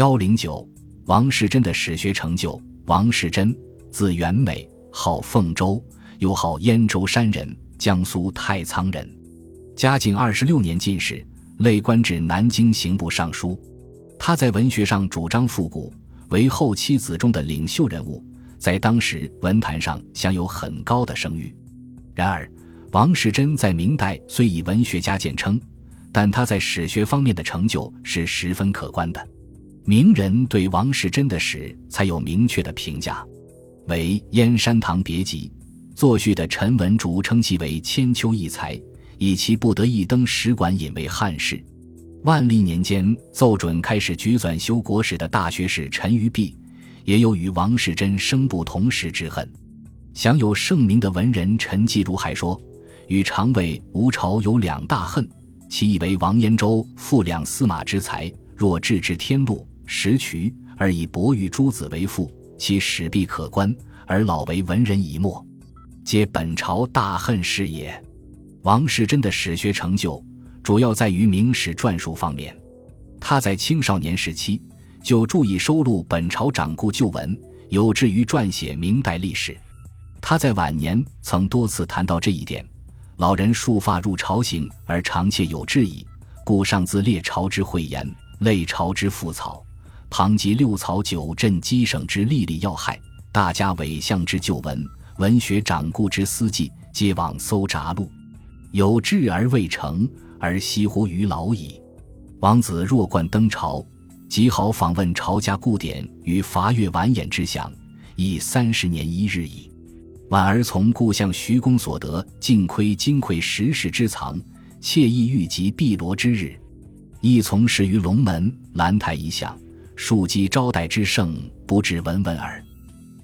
幺零九，王士贞的史学成就。王士贞，字元美，号凤州，又号燕州山人，江苏太仓人。嘉靖二十六年进士，累官至南京刑部尚书。他在文学上主张复古，为后期子中的领袖人物，在当时文坛上享有很高的声誉。然而，王士贞在明代虽以文学家见称，但他在史学方面的成就是十分可观的。名人对王士贞的史才有明确的评价，为《燕山堂别集》作序的陈文竹称其为千秋异才，以其不得一登史馆引为汉士。万历年间奏准开始举纂修国史的大学士陈于弼，也有与王士贞生不同时之恨。享有盛名的文人陈继儒还说。与常谓吴朝有两大恨，其一为王延州富两司马之才，若置之天禄石渠，而以伯玉诸子为父，其史必可观，而老为文人已没，皆本朝大恨事也。王士贞的史学成就主要在于明史篆述方面，他在青少年时期就注意收录本朝掌故旧文，有志于撰写明代历史。他在晚年曾多次谈到这一点。老人束发入朝行，而长妾有志矣，故上自列朝之讳言，类朝之覆草，旁及六草九镇机省之历历要害，大家伪相之旧闻，文学掌故之司记，皆往搜札录，有志而未成，而惜乎于老矣。王子若冠登朝，极好访问朝家故典与伐阅完颜之享，已三十年一日矣。婉儿从故乡徐公所得，尽窥金匮十世之藏，惬意欲及碧罗之日。亦从事于龙门、兰台一项，庶几招待之盛，不至闻闻耳。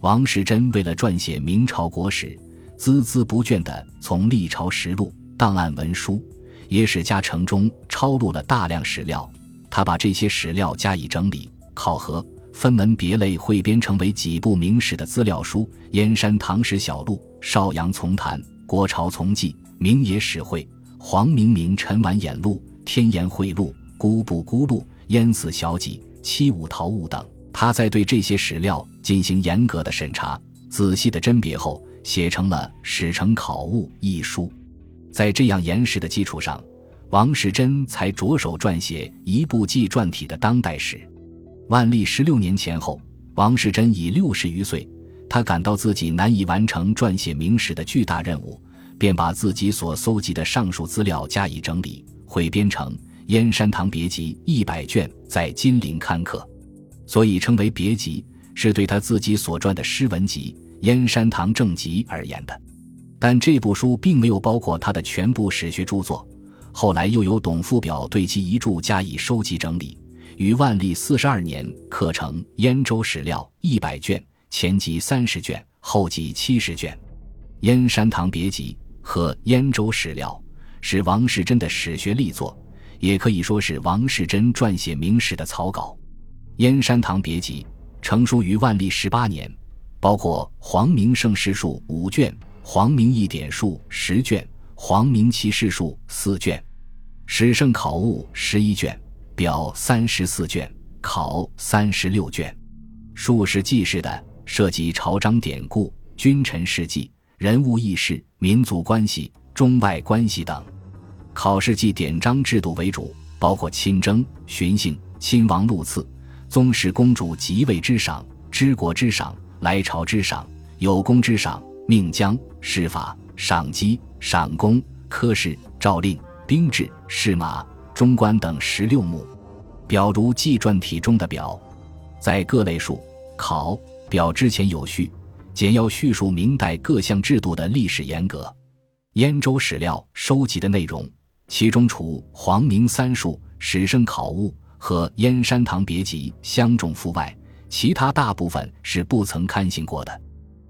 王世贞为了撰写明朝国史，孜孜不倦地从历朝实录、档案文书、野史家成中抄录了大量史料。他把这些史料加以整理、考核。分门别类汇编成为几部明史的资料书：《燕山唐史小录》《邵阳丛谈》《国朝丛记》《明野史会》《黄明明陈完演录》《天颜会录》《孤布孤录》《燕死小记》《七五陶物》等。他在对这些史料进行严格的审查、仔细的甄别后，写成了《史成考物》一书。在这样严实的基础上，王世贞才着手撰写一部纪传体的当代史。万历十六年前后，王世贞已六十余岁，他感到自己难以完成撰写明史的巨大任务，便把自己所搜集的上述资料加以整理，汇编成《燕山堂别集》一百卷，在金陵刊刻。所以称为别集，是对他自己所撰的诗文集《燕山堂正集》而言的。但这部书并没有包括他的全部史学著作，后来又由董父表对其遗著加以收集整理。于万历四十二年刻成《燕州史料》一百卷，前集三十卷，后集七十卷，《燕山堂别集》和《燕州史料》是王士贞的史学力作，也可以说是王士贞撰写明史的草稿。《燕山堂别集》成书于万历十八年，包括黄明圣世述五卷、黄明义典述十卷、黄明其事述四卷、史圣考物十一卷。表三十四卷，考三十六卷，数是记事的，涉及朝章典故、君臣事迹、人物轶事、民族关系、中外关系等。考试记典章制度为主，包括亲征、巡幸、亲王禄赐、宗室公主即位之赏、知国之赏、来朝之赏、有功之赏、命将、事法、赏绩、赏功、科试、诏令、兵制、试马。中官等十六目，表如纪传体中的表，在各类数考表之前有序，简要叙述明代各项制度的历史严格。燕州史料收集的内容，其中除黄明三术、史生考物和燕山堂别集相中附外，其他大部分是不曾刊行过的。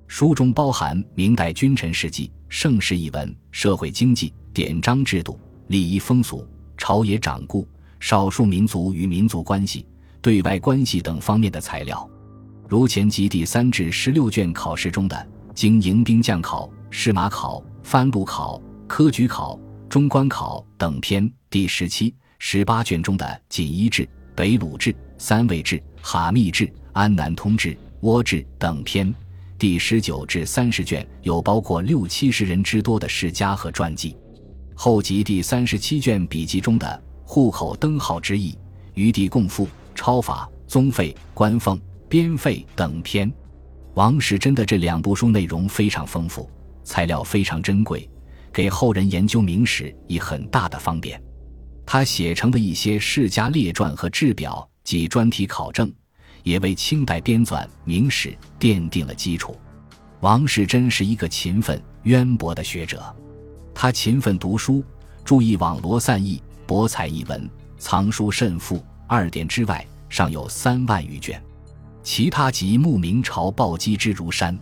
书中包含明代君臣事迹、盛世一文、社会经济、典章制度、礼仪风俗。朝野掌故、少数民族与民族关系、对外关系等方面的材料，如前集第三至十六卷考试中的经营兵将考、试马考、番路考、科举考、中官考等篇第十七、十八卷中的锦衣志、北虏志、三味志、哈密志》《安南通志》《倭志》等篇，第十九至三十卷有包括六七十人之多的世家和传记。后集第三十七卷笔记中的户口登号之意、余地共赋、超法、宗费、官俸、边费等篇。王世贞的这两部书内容非常丰富，材料非常珍贵，给后人研究明史以很大的方便。他写成的一些世家列传和志表及专题考证，也为清代编纂明史奠定了基础。王世贞是一个勤奋渊博的学者，他勤奋读书，注意网罗散佚，博采一文，藏书甚富。二典之外，尚有三万余卷，其他集慕明朝暴积之如山，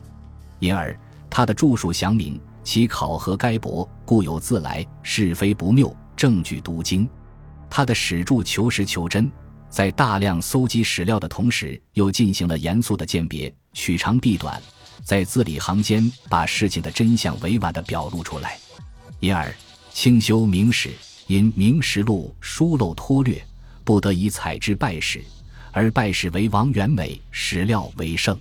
因而他的著述详明，其考核该博，故有自来，是非不谬。证据笃精，他的史著求实求真，在大量搜集史料的同时，又进行了严肃的鉴别，取长避短，在字里行间把事情的真相委婉地表露出来，因而清修明史，因明实录疏漏脱略，不得已采之败史，而败史为王元美，史料为胜。